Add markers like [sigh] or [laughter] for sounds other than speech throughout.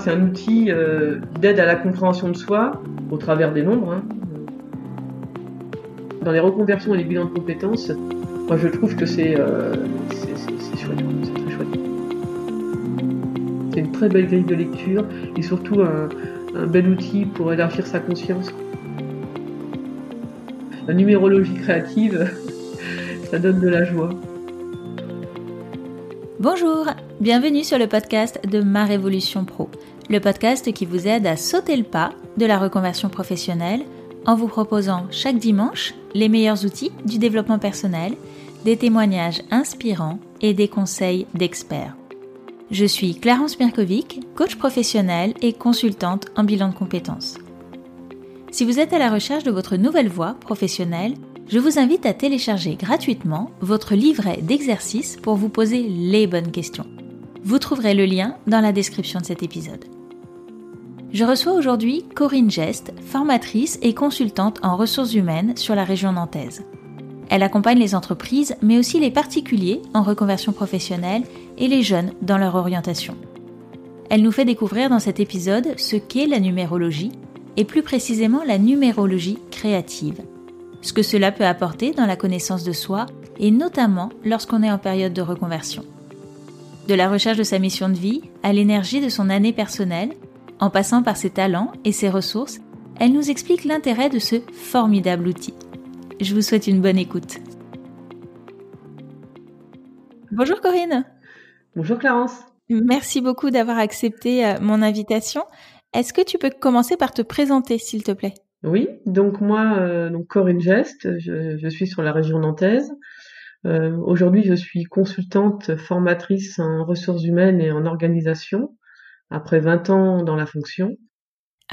c'est un outil d'aide à la compréhension de soi au travers des nombres. Hein. Dans les reconversions et les bilans de compétences, moi je trouve que c'est chouette, c'est très chouette. C'est une très belle grille de lecture et surtout un, un bel outil pour élargir sa conscience. La numérologie créative, [laughs] ça donne de la joie. Bonjour, bienvenue sur le podcast de Ma Révolution Pro, le podcast qui vous aide à sauter le pas de la reconversion professionnelle en vous proposant chaque dimanche les meilleurs outils du développement personnel, des témoignages inspirants et des conseils d'experts. Je suis Clarence Mirkovic, coach professionnel et consultante en bilan de compétences. Si vous êtes à la recherche de votre nouvelle voie professionnelle, je vous invite à télécharger gratuitement votre livret d'exercices pour vous poser les bonnes questions. Vous trouverez le lien dans la description de cet épisode. Je reçois aujourd'hui Corinne Geste, formatrice et consultante en ressources humaines sur la région nantaise. Elle accompagne les entreprises, mais aussi les particuliers en reconversion professionnelle et les jeunes dans leur orientation. Elle nous fait découvrir dans cet épisode ce qu'est la numérologie, et plus précisément la numérologie créative, ce que cela peut apporter dans la connaissance de soi, et notamment lorsqu'on est en période de reconversion. De la recherche de sa mission de vie à l'énergie de son année personnelle, en passant par ses talents et ses ressources, elle nous explique l'intérêt de ce formidable outil. Je vous souhaite une bonne écoute. Bonjour Corinne. Bonjour Clarence. Merci beaucoup d'avoir accepté euh, mon invitation. Est-ce que tu peux commencer par te présenter, s'il te plaît? Oui, donc moi, euh, donc Corinne Geste, je, suis sur la région nantaise. Euh, aujourd'hui, je suis consultante, formatrice en ressources humaines et en organisation, après 20 ans dans la fonction.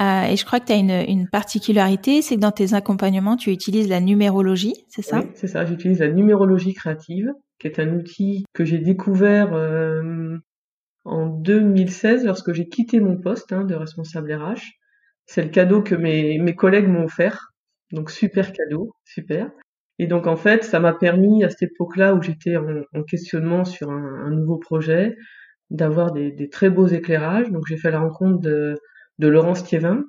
Euh, et je crois que tu as une, une particularité, c'est que dans tes accompagnements, tu utilises la numérologie, c'est ça? Oui, c'est ça, j'utilise la numérologie créative, qui est un outil que j'ai découvert euh, en 2016 lorsque j'ai quitté mon poste hein, de responsable RH. C'est le cadeau que mes, mes collègues m'ont offert, donc super cadeau, super. Et donc en fait, ça m'a permis à cette époque-là où j'étais en, en, questionnement sur un, un nouveau projet, d'avoir des, des, très beaux éclairages. Donc j'ai fait la rencontre de de Laurence Thiévin,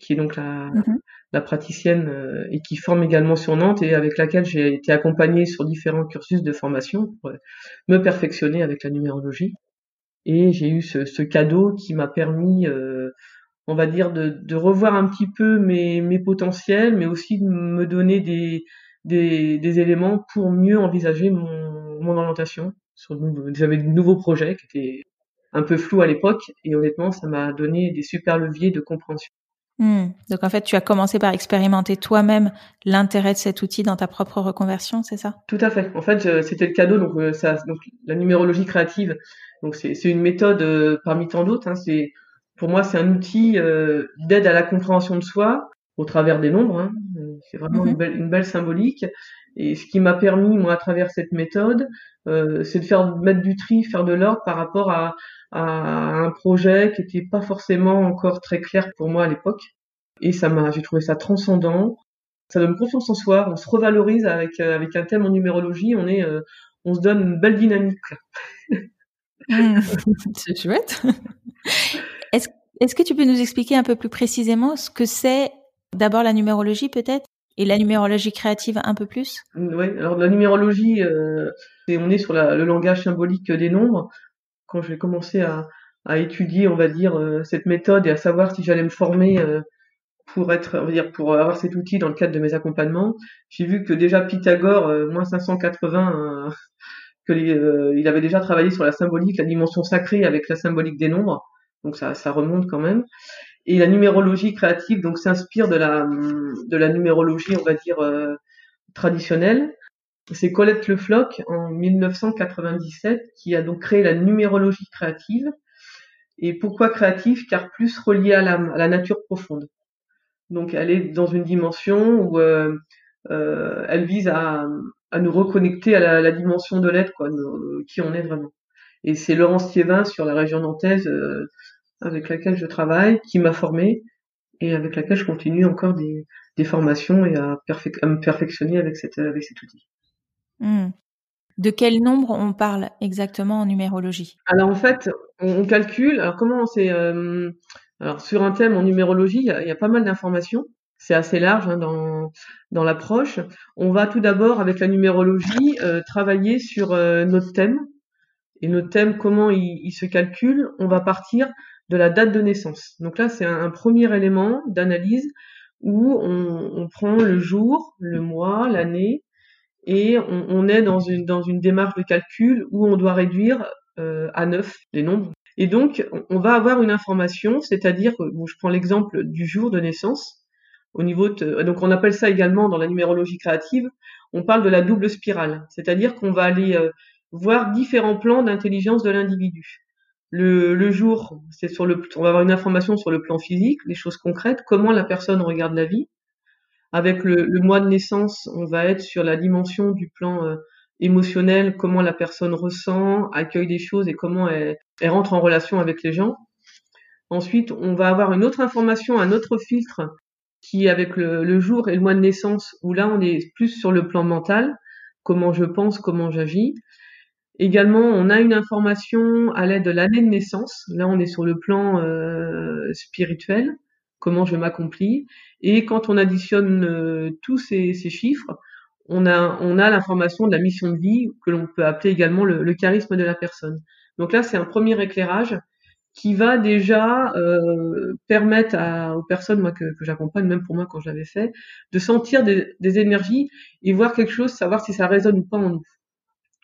qui est donc la, mhm. la praticienne euh, et qui forme également sur Nantes et avec laquelle j'ai été accompagnée sur différents cursus de formation pour me perfectionner avec la numérologie. Et j'ai eu ce, ce, cadeau qui m'a permis, euh, on va dire, de, de, revoir un petit peu mes, mes potentiels, mais aussi de me donner des, des, des éléments pour mieux envisager mon, mon orientation. J'avais de nouveaux projets qui étaient un peu flou à l'époque et honnêtement ça m'a donné des super leviers de compréhension. Hmm. Donc en fait, tu as commencé par expérimenter toi-même l'intérêt de cet outil dans ta propre reconversion, c'est ça? Tout à fait. En fait, c'était le cadeau. Donc, euh, ça, donc la numérologie créative, donc c'est une méthode euh, parmi tant d'autres. Hein, c'est pour moi, c'est un outil euh, d'aide à la compréhension de soi au travers des nombres. Hein. C'est vraiment une, mhm. belle, une, belle, symbolique. Et ce qui m'a permis, moi, à travers cette méthode, c'est de faire mettre du tri, faire de l'ordre par rapport à, à un projet qui n'était pas forcément encore très clair pour moi à l'époque. Et ça m'a, j'ai trouvé ça transcendant. Ça donne confiance en soi. On se revalorise avec euh, avec un thème en numérologie. On est, euh, on se donne une belle dynamique. Mmh. [laughs] c'est chouette. Est-ce est-ce que tu peux nous expliquer un peu plus précisément ce que c'est d'abord la numérologie peut-être et la numérologie créative un peu plus? Oui, alors la numérologie, euh, on est sur le langage symbolique des nombres. Quand j'ai commencé à, étudier, on va dire, euh, cette méthode et à savoir si j'allais me former euh, pour avoir cet outil dans le cadre de mes accompagnements, j'ai vu que déjà Pythagore, euh, moins 580, que il avait déjà travaillé sur la symbolique, la dimension sacrée avec la symbolique des nombres, donc ça, ça remonte quand même. Et la numérologie créative, donc s'inspire de la de la numérologie, on va dire traditionnelle, c'est Colette Le Floch en 1997 qui a donc créé la numérologie créative. Et pourquoi créative? Car plus reliée à la, nature profonde. Donc elle est dans une dimension où euh, euh, elle vise à, nous reconnecter à la, dimension de l'être, quoi, qui on est vraiment. Et c'est Laurence Thiévin sur la région nantaise euh, avec laquelle je travaille, qui m'a formée et avec laquelle je continue encore des, des formations et à, à me perfectionner avec, cette, avec cet outil. Mmh. De quel nombre on parle exactement en numérologie? Alors en fait, on, calcule. Alors comment c'est euh, sur un thème en numérologie, il y a, pas mal d'informations. C'est assez large hein, dans l'approche. On va tout d'abord avec la numérologie euh, travailler sur euh, notre thème et notre thème comment il, se calcule. On va partir de la date de naissance. Donc là, c'est un, premier élément d'analyse où on, on prend le jour, le mois, l'année et on, est dans une, dans une démarche de calcul où on doit réduire euh, à 9 les nombres. Et donc, on va avoir une information, c'est-à-dire, bon, je prends l'exemple du jour de naissance, au niveau de, donc on appelle ça également dans la numérologie créative, on parle de la double spirale, c'est-à-dire qu'on va aller euh, voir différents plans d'intelligence de l'individu. Le, le, jour, c'est sur le, on va avoir une information sur le plan physique, les choses concrètes, comment la personne regarde la vie. Avec le, mois de naissance, on va être sur la dimension du plan euh, émotionnel, comment la personne ressent, accueille des choses et comment elle, rentre en relation avec les gens. Ensuite, on va avoir une autre information, un autre filtre qui avec le, le jour et le mois de naissance, où là on est plus sur le plan mental, comment je pense, comment j'agis. Également, on a une information à l'aide de l'année de naissance. Là, on est sur le plan euh, spirituel, comment je m'accomplis. Et quand on additionne euh, tous ces, chiffres, on a, on a l'information de la mission de vie que l'on peut appeler également le, charisme de la personne. Donc là, c'est un premier éclairage qui va déjà euh, permettre aux personnes moi que, que j'accompagne, même pour moi quand je l'avais fait, de sentir des, des, énergies et voir quelque chose, savoir si ça résonne ou pas en nous.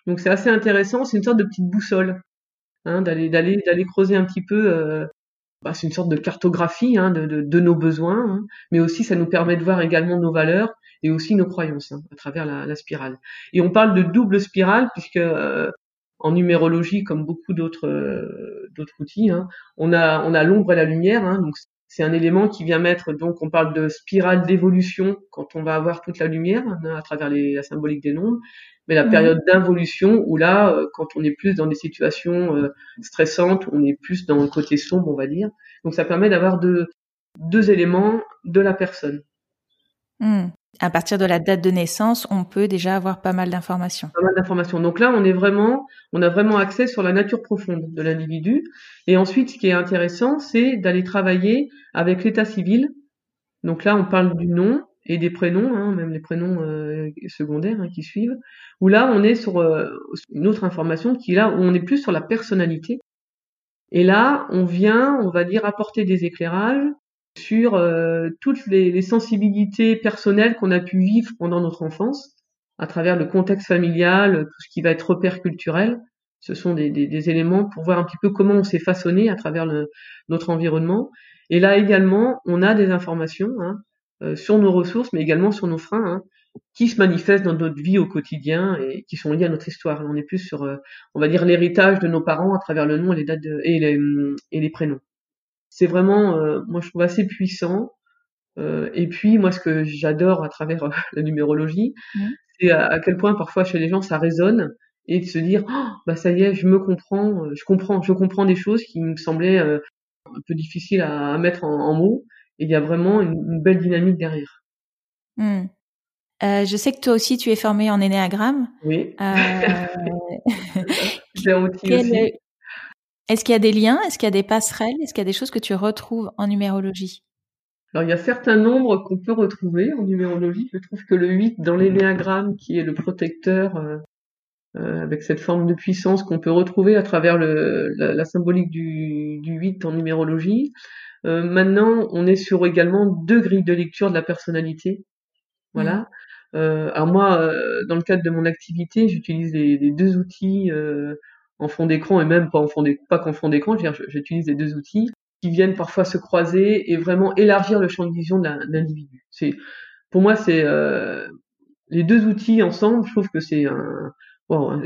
Donc c'est assez intéressant, c'est une sorte de petite boussole, hein, d'aller d'aller d'aller creuser un petit peu. Euh, bah, c'est une sorte de cartographie hein, de, de, de, nos besoins, hein, mais aussi ça nous permet de voir également nos valeurs et aussi nos croyances hein, à travers la, la, spirale. Et on parle de double spirale puisque euh, en numérologie, comme beaucoup d'autres euh, outils, hein, on a on a l'ombre et la lumière. Hein, donc c'est un élément qui vient mettre donc on parle de spirale d'évolution quand on va avoir toute la lumière hein, à travers les, la symbolique des nombres, mais la mmh. période d'involution où là, euh, quand on est plus dans des situations euh, stressantes, on est plus dans le côté sombre, on va dire. Donc ça permet d'avoir deux, deux éléments de la personne. Mmh. À partir de la date de naissance, on peut déjà avoir pas mal d'informations. Pas mal d'informations. Donc là, on est vraiment, on a vraiment accès sur la nature profonde de l'individu. Et ensuite, ce qui est intéressant, c'est d'aller travailler avec l'état civil. Donc là, on parle du nom, et des prénoms, hein, même les prénoms euh, secondaires hein, qui suivent, où là on est sur euh, une autre information qui là où on est plus sur la personnalité. Et là, on vient, on va dire, apporter des éclairages sur euh, toutes les, sensibilités personnelles qu'on a pu vivre pendant notre enfance, à travers le contexte familial, tout ce qui va être repère culturel. Ce sont des, éléments pour voir un petit peu comment on s'est façonné à travers notre environnement. Et là également, on a des informations hein, euh, sur nos ressources, mais également sur nos freins, hein, qui se manifestent dans notre vie au quotidien et qui sont liés à notre histoire. On est plus sur, euh, on va dire, l'héritage de nos parents à travers le nom les dates et les prénoms. C'est vraiment, euh, moi je trouve assez puissant. et puis moi ce que j'adore à travers la numérologie, mmh. c'est à, quel point parfois chez les gens ça résonne et de se dire, oh, bah ça y est, je me comprends, je comprends, je comprends des choses qui me semblaient un peu difficiles à, à mettre en, en mots il y a vraiment une, une belle dynamique derrière. Mmh. Euh, je sais que toi aussi, tu es formé en énéagramme. Oui. Euh... [laughs] [laughs] Quel... Est-ce qu'il y a des liens? Est-ce qu'il y a des passerelles? Est-ce qu'il y a des choses que tu retrouves en numérologie? Alors, il y a certains nombres qu'on peut retrouver en numérologie. Je trouve que le 8 dans l'énéagramme, qui est le protecteur, euh, euh, avec cette forme de puissance qu'on peut retrouver à travers le, la, la, symbolique du, du 8 en numérologie, euh, maintenant, on est sur également deux grilles de lecture de la personnalité. Voilà. Mmh. Alors moi, dans le cadre de mon activité, j'utilise les, les, deux outils en fond d'écran et même pas en fond pas qu'en fond d'écran. J'utilise les deux outils qui viennent parfois se croiser et vraiment élargir le champ de vision de l'individu. Pour moi, c'est euh, les deux outils ensemble. Je trouve que c'est un, Hein,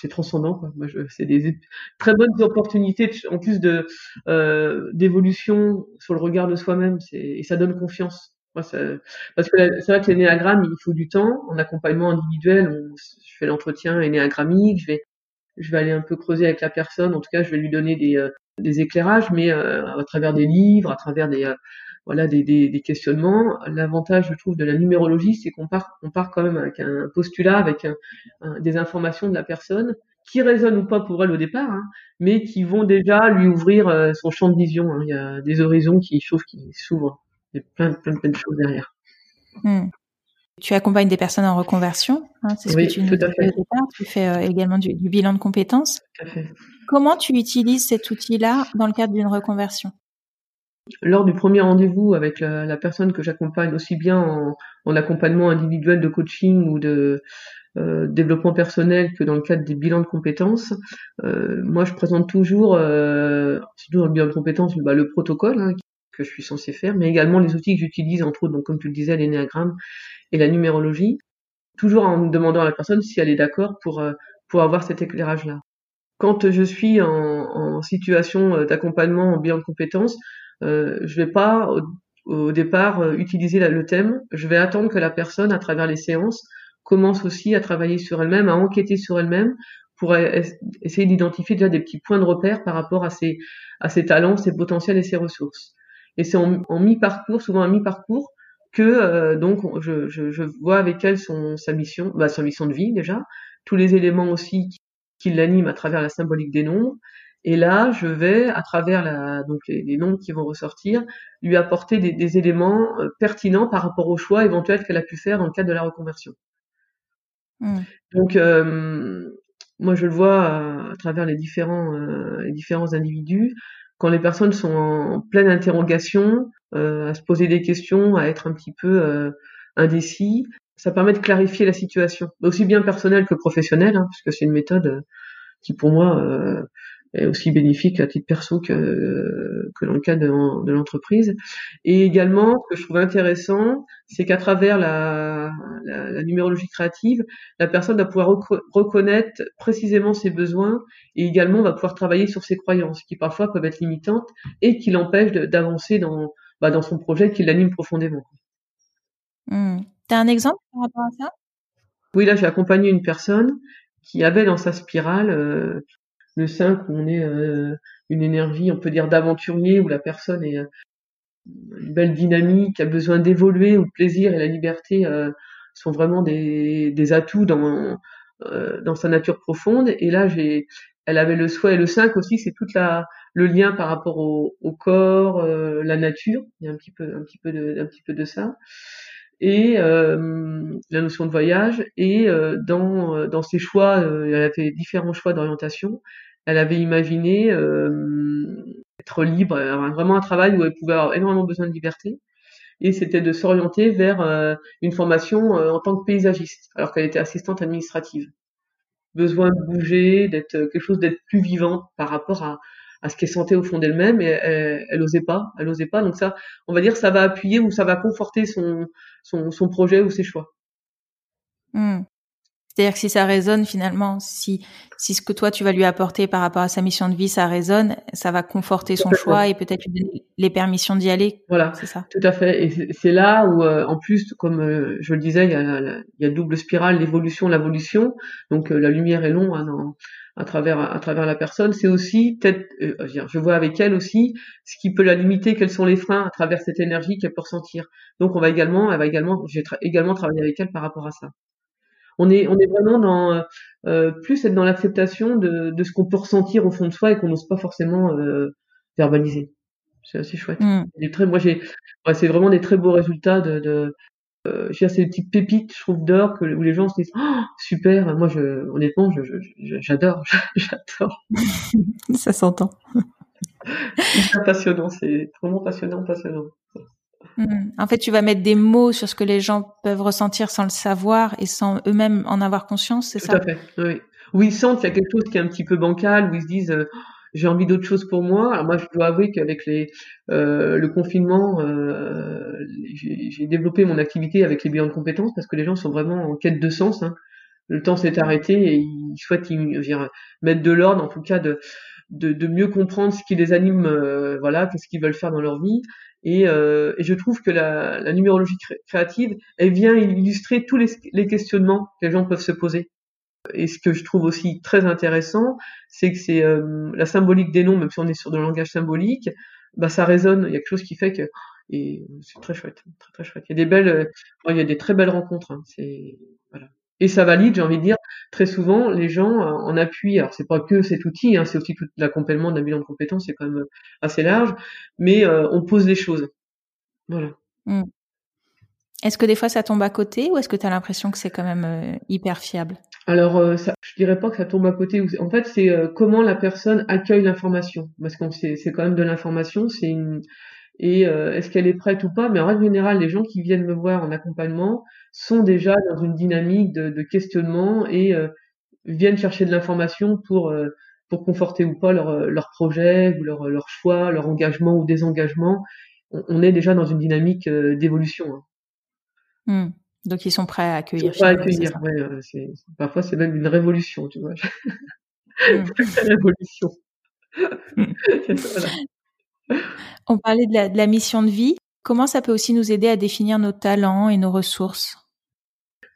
c'est transcendant. C'est des très bonnes opportunités en plus euh, d'évolution sur le regard de soi-même. Et ça donne confiance. Parce que c'est vrai que l'énéagramme, il faut du temps. En accompagnement individuel, on, je fais l'entretien énéagrammique. Je vais je vais aller un peu creuser avec la personne. En tout cas, je vais lui donner des, euh, éclairages, mais euh, à travers des livres, à travers des, euh, des, questionnements. L'avantage, je trouve, de la numérologie, c'est qu'on part, on part quand même avec un postulat, avec des informations de la personne qui résonnent ou pas pour elle au départ, hein, mais qui vont déjà lui ouvrir son champ de vision. Hein. Il y a des horizons qui s'ouvrent. Il y a plein, de choses derrière. Hmm. Tu accompagnes des personnes en reconversion, hein, c'est ce que tu nous départ. Tu fais euh, également du, du, bilan de compétences. Tout à fait. Comment tu utilises cet outil-là dans le cadre d'une reconversion? Lors du premier rendez-vous avec la, la personne que j'accompagne, aussi bien en, en, accompagnement individuel de coaching ou de euh, développement personnel que dans le cadre des bilans de compétences, euh, moi je présente toujours, euh, toujours le bilan de compétences, bah, le protocole hein, que je suis censé faire, mais également les outils que j'utilise, entre autres, donc comme tu le disais, l'énéagramme et la numérologie, toujours en demandant à la personne si elle est d'accord pour, euh, pour avoir cet éclairage-là. Quand je suis en, en situation euh, d'accompagnement en bilan de compétences, euh, je vais pas au, au départ euh, utiliser le thème. Je vais attendre que la personne, à travers les séances, commence aussi à travailler sur elle-même, à enquêter sur elle-même pour essayer d'identifier déjà des petits points de repère par rapport à ses, à ses talents, ses potentiels et ses ressources. Et c'est en, en mi-parcours, souvent à mi-parcours, que euh, donc je, je, je, vois avec elle son, sa mission, bah, sa mission de vie déjà, tous les éléments aussi qui, qui l'animent à travers la symbolique des nombres, et là, je vais, à travers la, donc les, les nombres qui vont ressortir, lui apporter des, des éléments euh, pertinents par rapport au choix éventuel qu'elle a pu faire dans le cadre de la reconversion. Mmh. Donc, euh, moi, je le vois à, à travers les différents, euh, les différents individus. Quand les personnes sont en pleine interrogation, euh, à se poser des questions, à être un petit peu euh, indécis, ça permet de clarifier la situation, aussi bien personnelle que professionnelle, hein, puisque c'est une méthode qui, pour moi, est aussi bénéfique à titre perso que, que dans le cadre de, de l'entreprise. Et également, ce que je trouve intéressant, c'est qu'à travers la, la, la, numérologie créative, la personne va pouvoir reconnaître précisément ses besoins et également va pouvoir travailler sur ses croyances, qui parfois peuvent être limitantes et qui l'empêchent d'avancer dans, bah, dans son projet qui l'anime profondément. Mmh. T'as un exemple par rapport à ça? Oui, là j'ai accompagné une personne qui avait dans sa spirale euh, le 5 où on est euh, une énergie, on peut dire d'aventurier, où la personne est euh, une belle dynamique, a besoin d'évoluer, où le plaisir et la liberté euh, sont vraiment des, des atouts dans, euh, dans sa nature profonde. Et là, j'ai, elle avait le souhait, et le 5 aussi, c'est toute la le lien par rapport au, au corps, euh, la nature. Il y a un petit peu, un petit peu de, un petit peu de ça et euh, la notion de voyage et euh, dans dans ses choix euh, elle a fait différents choix d'orientation. Elle avait imaginé être libre avoir vraiment un travail où elle pouvait avoir énormément besoin de liberté. Et c'était de s'orienter vers une formation en tant que paysagiste alors qu'elle était assistante administrative. Besoin de bouger d'être quelque chose d'être plus vivant par rapport à à ce qu'elle sentait au fond d'elle-même et elle, elle, osait pas, elle osait pas. Donc ça, on va dire, ça va appuyer ou ça va conforter son son, son projet ou ses choix. Mmh. C'est-à-dire que si ça résonne finalement, si si ce que toi tu vas lui apporter par rapport à sa mission de vie, ça résonne, ça va conforter son choix et peut-être lui donner les permissions d'y aller. Voilà, c'est ça. Tout à fait. Et c'est là où, euh, en plus, comme euh, je le disais, il y a, il y a double spirale, l'évolution, l'évolution. Donc euh, la lumière est longue hein, dans, à travers à travers la personne, c'est aussi peut-être, euh, je vois avec elle aussi ce qui peut la limiter, quels sont les freins à travers cette énergie qu'elle peut ressentir. Donc on va également, elle va également, j'ai tra également travaillé avec elle par rapport à ça. On est on est vraiment dans euh, euh plus être dans l'acceptation de, de ce qu'on peut ressentir au fond de soi et qu'on n'ose pas forcément euh, verbaliser. C'est assez chouette. Mmh. Très, moi j'ai, ouais, c'est vraiment des très beaux résultats de, de euh, j'ai ces petites pépites, je trouve, d'or où les gens se disent oh, super. Moi, je, honnêtement, j'adore, [laughs] j'adore. Ça s'entend. c'est passionnant, c'est vraiment passionnant, passionnant. Mmh. En fait, tu vas mettre des mots sur ce que les gens peuvent ressentir sans le savoir et sans eux-mêmes en avoir conscience, c'est ça? Tout à fait. Oui. Où ils sentent qu'il y a quelque chose qui est un petit peu bancal, où ils se disent euh, j'ai envie d'autre chose pour moi. Alors moi, je dois avouer qu'avec les euh, le confinement, euh, j'ai développé mon activité avec les bilans de compétences parce que les gens sont vraiment en quête de sens. Hein. Le temps s'est arrêté et ils souhaitent mettre de l'ordre, en tout cas de, de, de mieux comprendre ce qui les anime, euh, voilà, qu'est-ce qu'ils veulent faire dans leur vie. Et, euh, et je trouve que la, la numérologie créative, elle vient illustrer tous les, les questionnements que les gens peuvent se poser. Et ce que je trouve aussi très intéressant, c'est que c'est euh, la symbolique des noms, même si on est sur le langage symbolique, bah ça résonne. Il y a quelque chose qui fait que et c'est très chouette, très très chouette. Il y a des belles, il y a des très belles rencontres. Hein, c'est voilà. Et ça valide, j'ai envie de dire, très souvent les gens en appui. Alors c'est pas que cet outil, hein, c'est aussi tout l'accompagnement d'un bilan de compétences, c'est quand même assez large, mais on pose les choses. Voilà. Mmh. Est-ce que des fois ça tombe à côté ou est-ce que tu as l'impression que c'est quand même euh, hyper fiable? Alors, euh, ça, je dirais pas que ça tombe à côté. En fait, c'est euh, comment la personne accueille l'information. Parce que c'est quand même de l'information. C'est. Et est-ce qu'elle est prête ou pas? Mais en règle générale, les gens qui viennent me voir en accompagnement sont déjà dans une dynamique de, questionnement et viennent chercher de l'information pour conforter ou pas leur, projet ou leur, choix, leur engagement ou désengagement. On, on est déjà dans une dynamique d'évolution. Hein. Mmh. Donc ils sont prêts à accueillir. Ils sont prêts à accueillir. Ouais, euh, parfois c'est même une révolution, tu vois. Mmh. [laughs] révolution. [laughs] [laughs] On parlait de la, de la, mission de vie. Comment ça peut aussi nous aider à définir nos talents et nos ressources?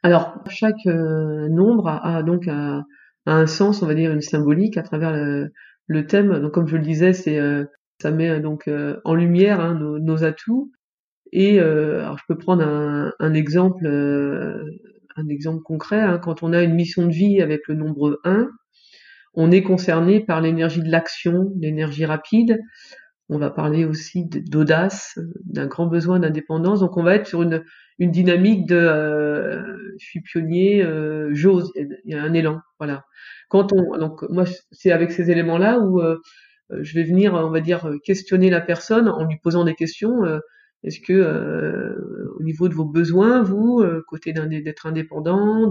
Alors chaque euh, nombre a, donc a, un sens, on va dire une symbolique à travers le, le thème. Donc comme je le disais, c'est euh, ça met donc en lumière hein, nos, nos, atouts et euh, alors je peux prendre un, un exemple, euh, un exemple concret. Hein. Quand on a une mission de vie avec le nombre 1, on est concerné par l'énergie de l'action, l'énergie rapide. On va parler aussi d'audace, d'un grand besoin d'indépendance. Donc on va être sur une, une dynamique de euh, je suis pionnier, euh, j'ose, il y a un élan. Voilà. Quand on donc moi c'est avec ces éléments là où euh, je vais venir on va dire questionner la personne en lui posant des questions est-ce que euh, au niveau de vos besoins, vous, euh, côté d'être indépendant,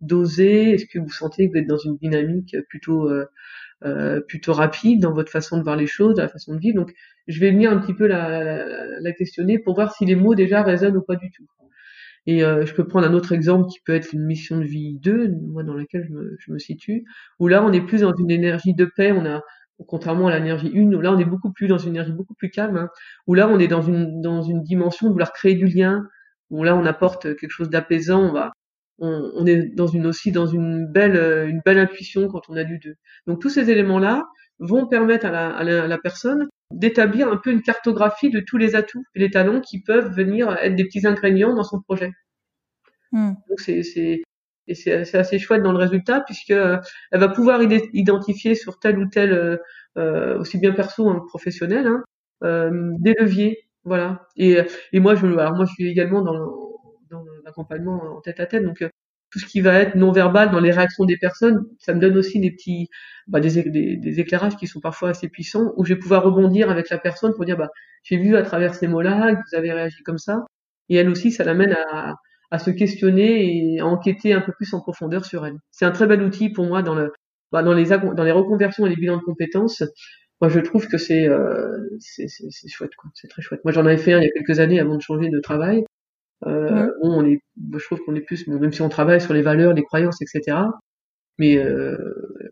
d'oser, est-ce que vous sentez que vous êtes dans une dynamique plutôt euh, plutôt rapide dans votre façon de voir les choses, dans la façon de vivre? Donc, je vais venir un petit peu la, la, questionner pour voir si les mots déjà résonnent ou pas du tout. Et je peux prendre un autre exemple qui peut être une mission de vie 2, moi dans laquelle je me, je me situe, où là on est plus dans une énergie de paix, on a contrairement à l'énergie 1, où là on est beaucoup plus dans une énergie beaucoup plus calme, hein, où là on est dans une dans une dimension de vouloir créer du lien, où là on apporte quelque chose d'apaisant, on va on, on, est dans une aussi dans une belle une belle intuition quand on a du deux. Donc tous ces éléments là vont permettre à la, à la, personne d'établir un peu une cartographie de tous les atouts et les talents qui peuvent venir être des petits ingrédients dans son projet. Hmm. Donc c'est et c'est assez chouette dans le résultat puisque euh, elle va pouvoir identifier sur tel ou tel euh, euh aussi bien perso que professionnel hein, euh, des leviers voilà. Et, et moi je alors moi je suis également dans, l'accompagnement en tête à tête donc tout ce qui va être non verbal dans les réactions des personnes ça me donne aussi des petits bah, des, éclairages qui sont parfois assez puissants où je vais pouvoir rebondir avec la personne pour dire bah j'ai vu à travers ces mots là que vous avez réagi comme ça. Et elle aussi ça l'amène à à se questionner et à enquêter un peu plus en profondeur sur elle. C'est un très bel outil pour moi dans le bah, dans les dans les reconversions et les bilans de compétences. Moi, je trouve que c'est euh, c'est chouette, quoi. C'est très chouette. Moi, j'en avais fait un il y a quelques années avant de changer de travail. Euh, on est, je trouve qu'on est plus, même si on travaille sur les valeurs, les croyances, etc. Mais euh,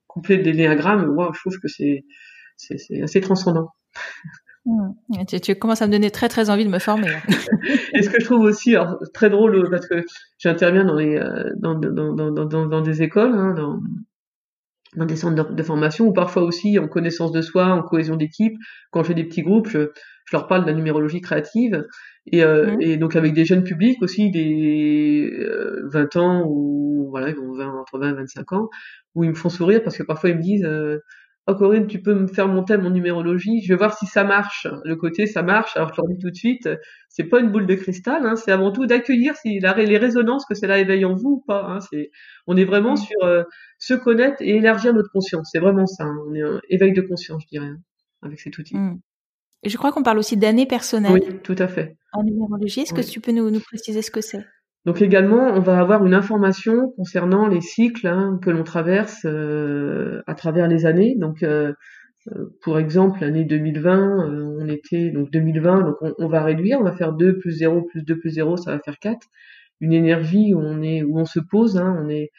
complet des diagrammes, moi, je trouve que c'est c'est assez transcendant. Mmh. Tu, tu, commences à me donner très très envie de me former. [laughs] Et ce que je trouve aussi alors, très drôle, parce que j'interviens dans, les, euh, dans, dans, dans, dans, dans des écoles, hein, dans, dans des centres de, formation, ou parfois aussi en connaissance de soi, en cohésion d'équipe. Quand j'ai des petits groupes, je, je leur parle de la numérologie créative. Et, euh, mmh. et donc avec des jeunes publics aussi, des euh, 20 ans, ou voilà, ils vont 20, entre 20 et 25 ans, où ils me font sourire parce que parfois ils me disent... Euh, oh Corinne, tu peux me faire monter mon numérologie, je vais voir si ça marche. Le côté ça marche, alors je leur dis tout de suite, c'est pas une boule de cristal, hein, c'est avant tout d'accueillir si la, les résonances que cela éveille en vous ou pas. Hein, c'est, on est vraiment sur euh, se connaître et élargir notre conscience. C'est vraiment ça. Hein, on est un éveil de conscience, je dirais, avec cet outil. Mmh. Et je crois qu'on parle aussi d'années personnelles. Oui, tout à fait. En numérologie, est-ce que tu peux nous, nous préciser ce que c'est? Donc également, on va avoir une information concernant les cycles hein, que l'on traverse euh, à travers les années. Donc, euh, euh pour exemple, l'année 2020, euh, on était donc 2020, donc on, on, va réduire, on va faire 2 plus 0 plus 2 plus 0, ça va faire 4. Une énergie où on est où on se pose, hein, on est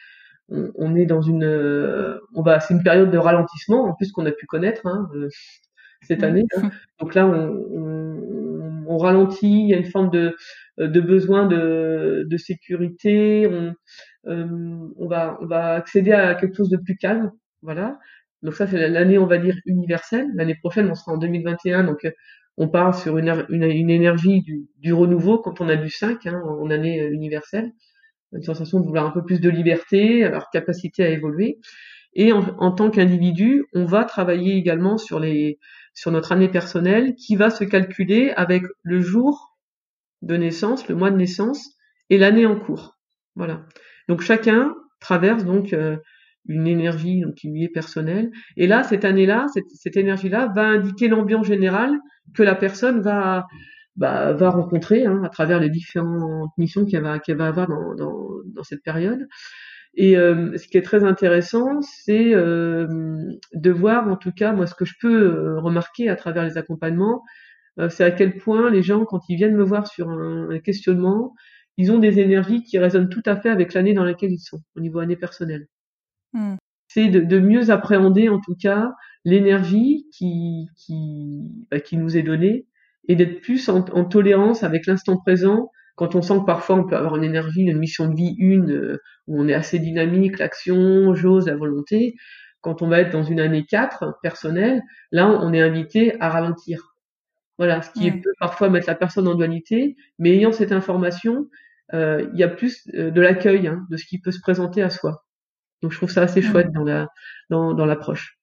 on, on, est dans une on va c'est une période de ralentissement en plus qu'on a pu connaître hein, cette année. Hein. [laughs] Donc là, on, on, on, ralentit, il y a une forme de euh, de besoin de, de sécurité. On, euh, on, va, on va accéder à quelque chose de plus calme. Voilà. Donc ça, c'est l'année, on va dire, universelle. L'année prochaine, on sera en 2021. Donc, on part sur une, une, énergie du, du, renouveau quand on a du 5 hein, en année universelle, une sensation de vouloir un peu plus de liberté, alors capacité à évoluer. Et en, en tant qu'individu, on va travailler également sur les sur notre année personnelle qui va se calculer avec le jour de naissance, le mois de naissance et l'année en cours. Voilà. Donc chacun traverse donc euh, une énergie qui lui est personnelle. Et là, cette année-là, cette, énergie-là va indiquer l'ambiance générale que la personne va bah, rencontrer hein, à travers les différentes missions qu'elle va avoir dans cette période. Et euh, ce qui est très intéressant, c'est euh, de voir, en tout cas, moi, ce que je peux euh, remarquer à travers les accompagnements, c'est à quel point les gens, quand ils viennent me voir sur un, questionnement, ils ont des énergies qui résonnent tout à fait avec l'année dans laquelle ils sont, au niveau année personnelle. Mmh. C'est de, de, mieux appréhender, en tout cas, l'énergie qui, qui, bah, qui nous est donnée et d'être plus en, en tolérance avec l'instant présent quand on sent que parfois on peut avoir une énergie, une mission de vie, une, euh, où on est assez dynamique, l'action, j'ose, la volonté, quand on va être dans une année 4 personnelle, là on est invité à ralentir. Voilà, ce qui peut parfois mettre la personne en dualité, mais ayant cette information, euh, il y a plus euh, de l'accueil hein, de ce qui peut se présenter à soi. Donc je trouve ça assez chouette dans la dans, dans l'approche.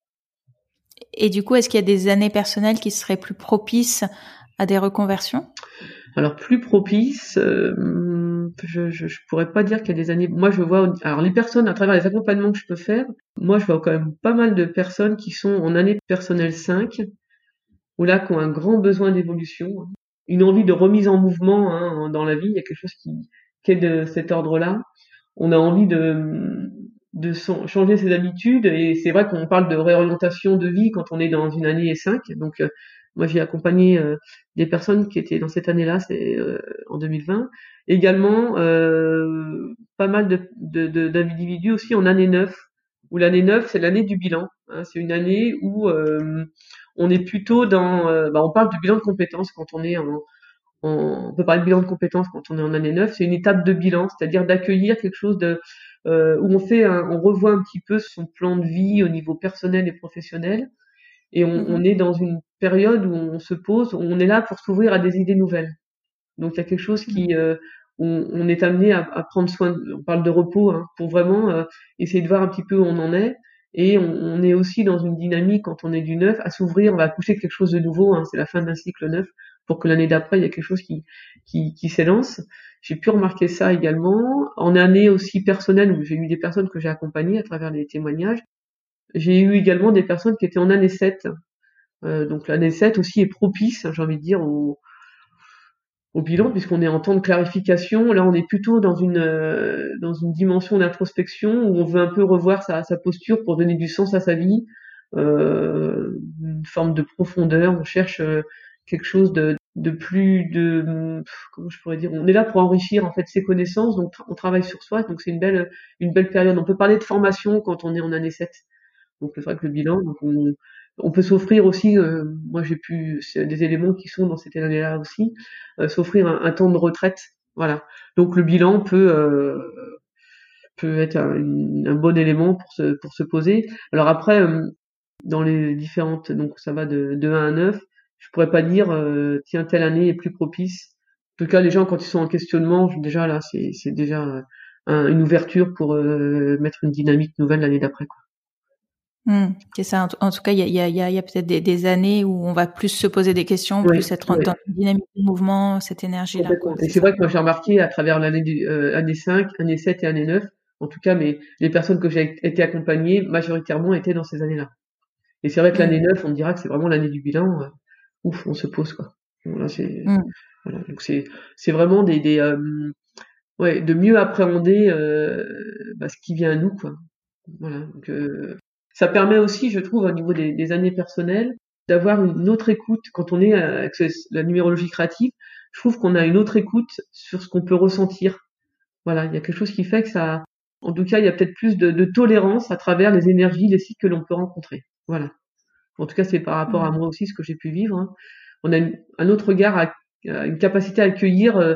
Et du coup, est-ce qu'il y a des années personnelles qui seraient plus propices à des reconversions? Alors plus propice, euh, je, je, pourrais pas dire qu'il y a des années. Moi, je vois. Alors les personnes à travers les accompagnements que je peux faire, moi, je vois quand même pas mal de personnes qui sont en année personnelle 5, ou là qui ont un grand besoin d'évolution, une envie de remise en mouvement hein, dans la vie. Il y a quelque chose qui, qui est de cet ordre-là. On a envie de de changer ses habitudes et c'est vrai qu'on parle de réorientation de vie quand on est dans une année 5 donc euh, moi, j'ai accompagné euh, des personnes qui étaient dans cette année-là, c'est euh, en 2020. Également, euh, pas mal d'individus de, aussi en année 9, où l'année 9, c'est l'année du bilan. Hein, c'est une année où on est plutôt dans... Bah, on parle du bilan de compétences quand on est en, on peut parler de bilan de compétences quand on est en année 9, c'est une étape de bilan, c'est-à-dire d'accueillir quelque chose de euh, où on fait on revoit un petit peu son plan de vie au niveau personnel et professionnel et on, on, mmh est dans une période où on se pose, on est là pour s'ouvrir à des idées nouvelles. Donc il y a quelque chose qui, mmh. euh, on, on, est amené à, à, prendre soin, on parle de repos, hein, pour vraiment euh, essayer de voir un petit peu où on en est. Et on, on, est aussi dans une dynamique quand on est du neuf à s'ouvrir, on va accoucher quelque chose de nouveau. Hein, c'est la fin d'un cycle neuf pour que l'année d'après il y a quelque chose qui qui, qui s'élance. J'ai pu remarquer ça également en année aussi personnelle où j'ai eu des personnes que j'ai accompagnées à travers des témoignages j'ai eu également des personnes qui étaient en année 7. Euh, donc l'année 7 aussi est propice, j'ai envie de dire, au, au bilan, puisqu'on est en temps de clarification. Là, on est plutôt dans une, euh, dans une dimension d'introspection où on veut un peu revoir sa, sa posture pour donner du sens à sa vie, euh, une forme de profondeur. On cherche euh, quelque chose de, de plus de comment je pourrais dire on est là pour enrichir en fait ses connaissances donc on travaille sur soi donc c'est une belle une belle période on peut parler de formation quand on est en année 7 donc c'est vrai que le bilan, donc on, peut s'offrir aussi, euh, moi j'ai pu, des éléments qui sont dans cette année-là aussi, euh, s'offrir un, temps de retraite. Voilà. Donc le bilan peut euh, peut être un, bon élément pour se pour se poser. Alors après, dans les différentes, donc ça va de, de 1 à 9, je pourrais pas dire tiens telle année est plus propice. En tout cas, les gens quand ils sont en questionnement, déjà là, c'est c'est déjà une ouverture pour mettre une dynamique nouvelle l'année d'après. Quoi. Mmh, c'est ça. En, tout cas, il y a, y a, y a peut-être des, des, années où on va plus se poser des questions, plus être dans une dynamique de mouvement, cette énergie-là. Et c'est vrai que moi j'ai remarqué à travers l'année euh, année 5, année 7 et année 9, en tout cas, mais les personnes que j'ai été accompagnées majoritairement étaient dans ces années-là. Et c'est vrai que l'année 9, on dira que c'est vraiment l'année du bilan. Euh, ouf, on se pose quoi. Voilà, c'est mmh. voilà, donc c'est c'est vraiment des, des euh, ouais de mieux appréhender euh, bah, ce qui vient à nous quoi. Voilà. Donc, euh, ça permet aussi, je trouve, au niveau des, des années personnelles, d'avoir une autre écoute quand on est avec la numérologie créative. Je trouve qu'on a une autre écoute sur ce qu'on peut ressentir. Voilà, il y a quelque chose qui fait que ça, en tout cas, il y a peut-être plus de, de, tolérance à travers les énergies, les cycles que l'on peut rencontrer. Voilà. En tout cas, c'est par rapport à mmh. moi aussi ce que j'ai pu vivre. Hein. On a un autre regard, à, une capacité à accueillir, euh,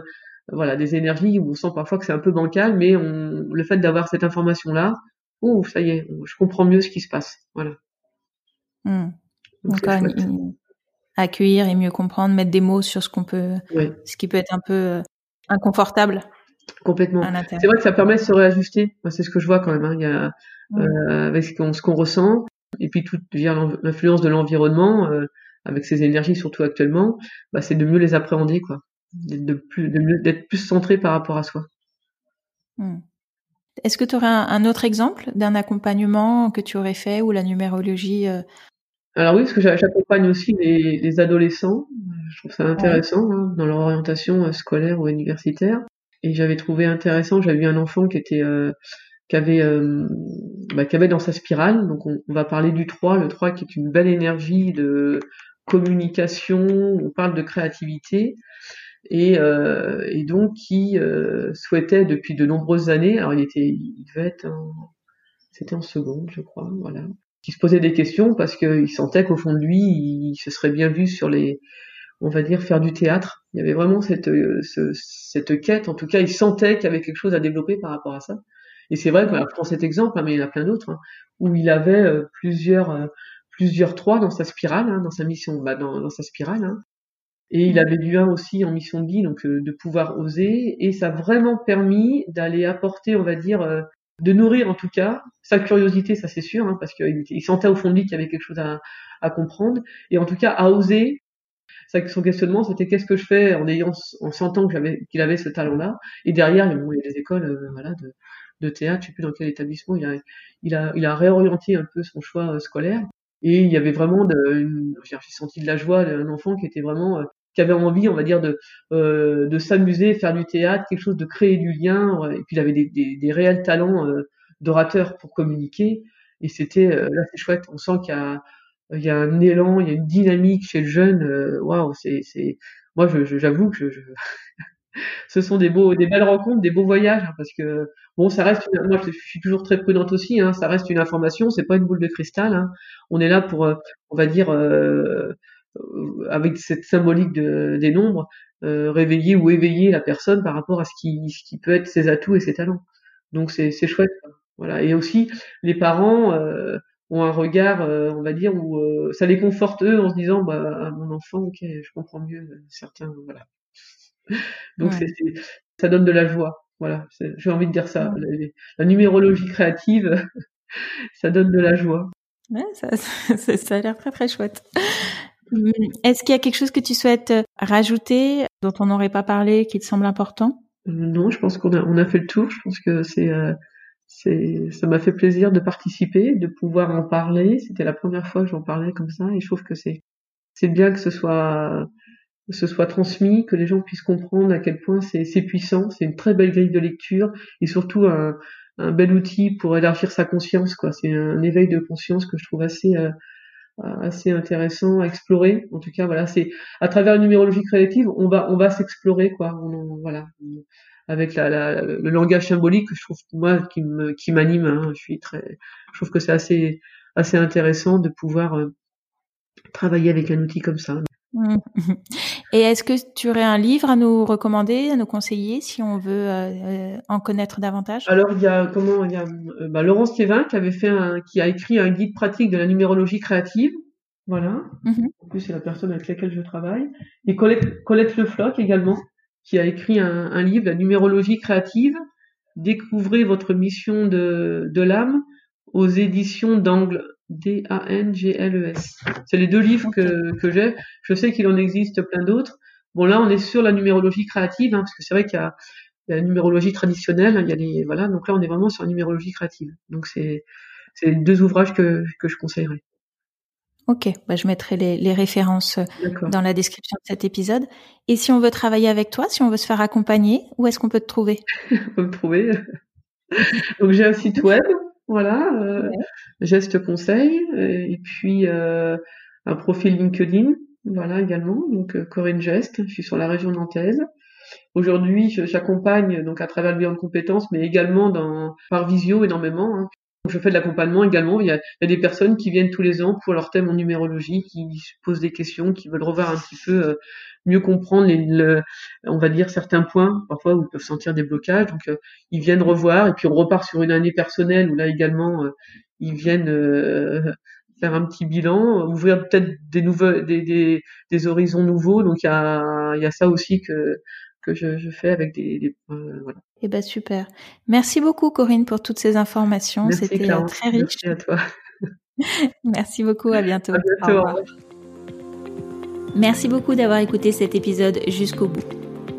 voilà, des énergies où on sent parfois que c'est un peu bancal, mais on, le fait d'avoir cette information oh, ça y est, je comprends mieux ce qui se passe. Voilà. Mmh. accueillir et mieux comprendre, mettre des mots sur ce qu'on peut, ce qui peut être un peu inconfortable. Complètement. C'est vrai que ça permet de se réajuster. c'est ce que je vois quand même. Hein. Il y a avec ce qu'on ressent et puis tout via l'influence de l'environnement avec ces énergies surtout actuellement, bah, c'est de mieux les appréhender quoi, d'être plus, d'être plus centré par rapport à soi. Mmh. Est-ce que tu aurais un, autre exemple d'un accompagnement que tu aurais fait ou la numérologie euh? Alors oui, parce que j'accompagne aussi les, adolescents. Je trouve ça intéressant hein, dans leur orientation euh, scolaire ou universitaire. Et j'avais trouvé intéressant, j'avais vu un enfant qui était euh, qui avait bah, qui avait dans sa spirale. Donc on, on, va parler du 3, le 3 qui est une belle énergie de communication, on parle de créativité et, euh, et donc qui euh, souhaitait depuis de nombreuses années, alors il était, il devait être, c'était en seconde, je crois, voilà, qui se posait des questions parce qu'il sentait qu'au fond de lui, il se serait bien vu sur les, on va dire, faire du théâtre. Il y avait vraiment cette, ce, cette quête, en tout cas, il sentait qu'il y avait quelque chose à développer par rapport à ça. Et c'est vrai je prends cet exemple, hein, mais il y en a plein d'autres, hein, où il avait euh, plusieurs, euh, plusieurs trois dans sa spirale, hein, dans sa mission, bah, dans, dans sa spirale, hein, et il avait eu un aussi en mission de vie, donc euh, de pouvoir oser. Et ça a vraiment permis d'aller apporter, on va dire, euh, de nourrir en tout cas sa curiosité, ça c'est sûr, hein, parce qu'il sentait au fond de lui qu'il y avait quelque chose à, à, comprendre. Et en tout cas, à oser. Son questionnement, c'était qu'est-ce que je fais en ayant, en sentant qu'il avait ce talent-là. Et derrière, il y a des écoles, euh, voilà, de, de théâtre, je sais plus dans quel établissement. Il a, il a, il a réorienté un peu son choix scolaire. Et il y avait vraiment de, j'ai senti de la joie d'un enfant qui était vraiment qui avait envie, on va dire, de, euh, de s'amuser, faire du théâtre, quelque chose de créer du lien. Et puis il avait des, des, des réels talents euh, d'orateur pour communiquer. Et c'était euh, là, c'est chouette. On sent qu'il y a, il y a un élan, il y a une dynamique chez le jeune. Euh, waouh, c'est, c'est, moi, je, j'avoue que je, je... [laughs] ce sont des beaux, des belles rencontres, des beaux voyages, hein, parce que bon, ça reste. Une, moi, je suis toujours très prudente aussi. Hein, ça reste une information, c'est pas une boule de cristal. Hein. On est là pour, on va dire. Euh, euh, avec cette symbolique de, des nombres, euh, réveiller ou éveiller la personne par rapport à ce qui, ce qui peut être ses atouts et ses talents. Donc c'est chouette. Voilà. Et aussi, les parents euh, ont un regard, euh, on va dire, où euh, ça les conforte eux en se disant, bah, mon enfant, ok, je comprends mieux certains, voilà. [laughs] Donc c'est ça donne de la joie. Voilà, j'ai envie de dire ça. La, la numérologie créative, [laughs] ça donne de la joie. Ouais, ça, [laughs] ça, ça a l'air très très chouette. Mmh. Est-ce qu'il y a quelque chose que tu souhaites euh, rajouter dont on n'aurait pas parlé, qui te semble important? Non, je pense qu'on a, on a fait le tour. Je pense que c'est, euh, c'est, ça m'a fait plaisir de participer, de pouvoir en parler. C'était la première fois que j'en parlais comme ça, et je trouve que c'est, c'est bien que ce soit, soit transmis, que les gens puissent comprendre à quel point c'est, c'est puissant. C'est une très belle grille de lecture et surtout un, un bel outil pour élargir sa conscience. Quoi, c'est un éveil de conscience que je trouve assez euh, assez intéressant à explorer. En tout cas, voilà, c'est à travers une numérologie créative, on va on va s'explorer quoi. On, voilà, avec la, la, le langage symbolique, je trouve moi qui me qui m'anime. Hein, je suis très, je trouve que c'est assez assez intéressant de pouvoir euh, travailler avec un outil comme ça. Mmh. Et est-ce que tu aurais un livre à nous recommander, à nous conseiller si on veut euh, euh, en connaître davantage? Alors il y a comment il y a euh, bah, Laurence Thiévin qui avait fait un, qui a écrit un guide pratique de la numérologie créative. Voilà. Mmh en plus c'est la personne avec laquelle je travaille. Et Colette, Colette Le Floch également qui a écrit un, un livre, la numérologie créative. Découvrez votre mission de, de l'âme aux éditions d'Angle D-A-N-G-L-E-S. C'est les deux livres que, que j'ai. Je sais qu'il en existe plein d'autres. Bon, là, on est sur la numérologie créative, hein, parce que c'est vrai qu'il y a la numérologie traditionnelle, hein, il y a les, voilà, donc là, on est vraiment sur la numérologie créative. Donc, c'est, c'est deux ouvrages que, que je conseillerais. Ok, bah, je mettrai les, les références euh, dans la description de cet épisode. Et si on veut travailler avec toi, si on veut se faire accompagner, où est-ce qu'on peut te trouver? [laughs] On peut me trouver. [laughs] donc j'ai un site web, voilà, euh, geste conseil, et puis euh, un profil LinkedIn, voilà également, donc euh, Corinne Geste, je suis sur la région nantaise. Aujourd'hui, j'accompagne donc à travers le bilan de compétences, mais également dans, par visio énormément. Hein. Je fais de l'accompagnement également. Il y, a, il y, a, des personnes qui viennent tous les ans pour leur thème en numérologie, qui se posent des questions, qui veulent revoir un petit peu euh, mieux comprendre les, le, on va dire certains points parfois où ils peuvent sentir des blocages. Donc euh, ils viennent revoir et puis on repart sur une année personnelle où là également euh, ils viennent faire un petit bilan, ouvrir peut-être des des, des, des, horizons nouveaux. Donc il y a, y a ça aussi que que je, je fais avec des, des euh, voilà. Eh ben super. Merci beaucoup Corinne pour toutes ces informations. C'était très riche. Merci à toi. [laughs] Merci beaucoup. À bientôt. À bientôt. Au revoir. Merci beaucoup d'avoir écouté cet épisode jusqu'au bout.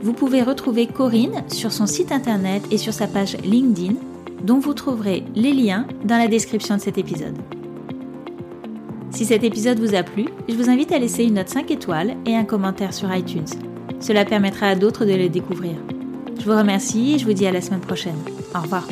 Vous pouvez retrouver Corinne sur son site internet et sur sa page LinkedIn, dont vous trouverez les liens dans la description de cet épisode. Si cet épisode vous a plu, je vous invite à laisser une note 5 étoiles et un commentaire sur iTunes. Cela permettra à d'autres de le découvrir. Je vous remercie et je vous dis à la semaine prochaine. Au revoir.